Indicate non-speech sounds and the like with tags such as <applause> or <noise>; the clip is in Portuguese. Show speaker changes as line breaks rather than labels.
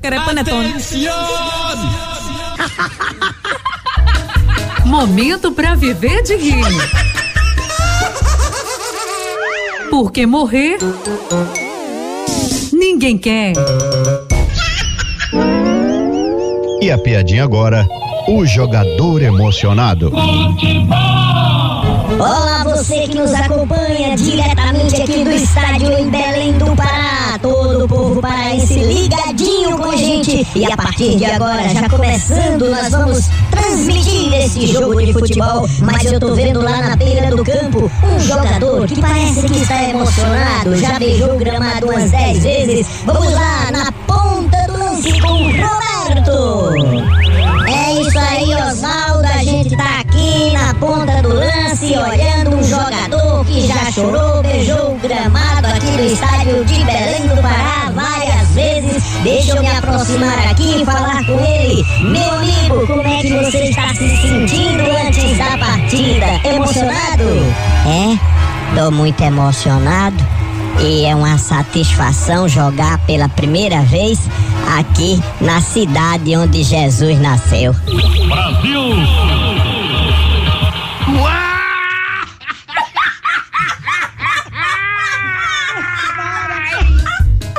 Quero panetone. <laughs> Momento pra viver de rir. Porque morrer ninguém quer.
E a piadinha agora, o jogador emocionado.
Olá, você que nos acompanha diretamente aqui do estádio em E a partir de agora, já começando, nós vamos transmitir esse jogo de futebol. Mas eu tô vendo lá na beira do campo um jogador que parece que está emocionado. Já beijou o gramado umas 10 vezes. Vamos lá, na ponta do lance com Roberto. É isso aí, Oswaldo. A gente tá aqui na ponta do lance, olhando um jogador que já chorou, beijou o gramado aqui do estádio de Belém Deixa eu me aproximar aqui e falar com ele. Meu amigo, como é que você está se sentindo antes da partida? Emocionado? É, tô muito emocionado. E é uma satisfação jogar pela primeira vez aqui na cidade onde Jesus nasceu.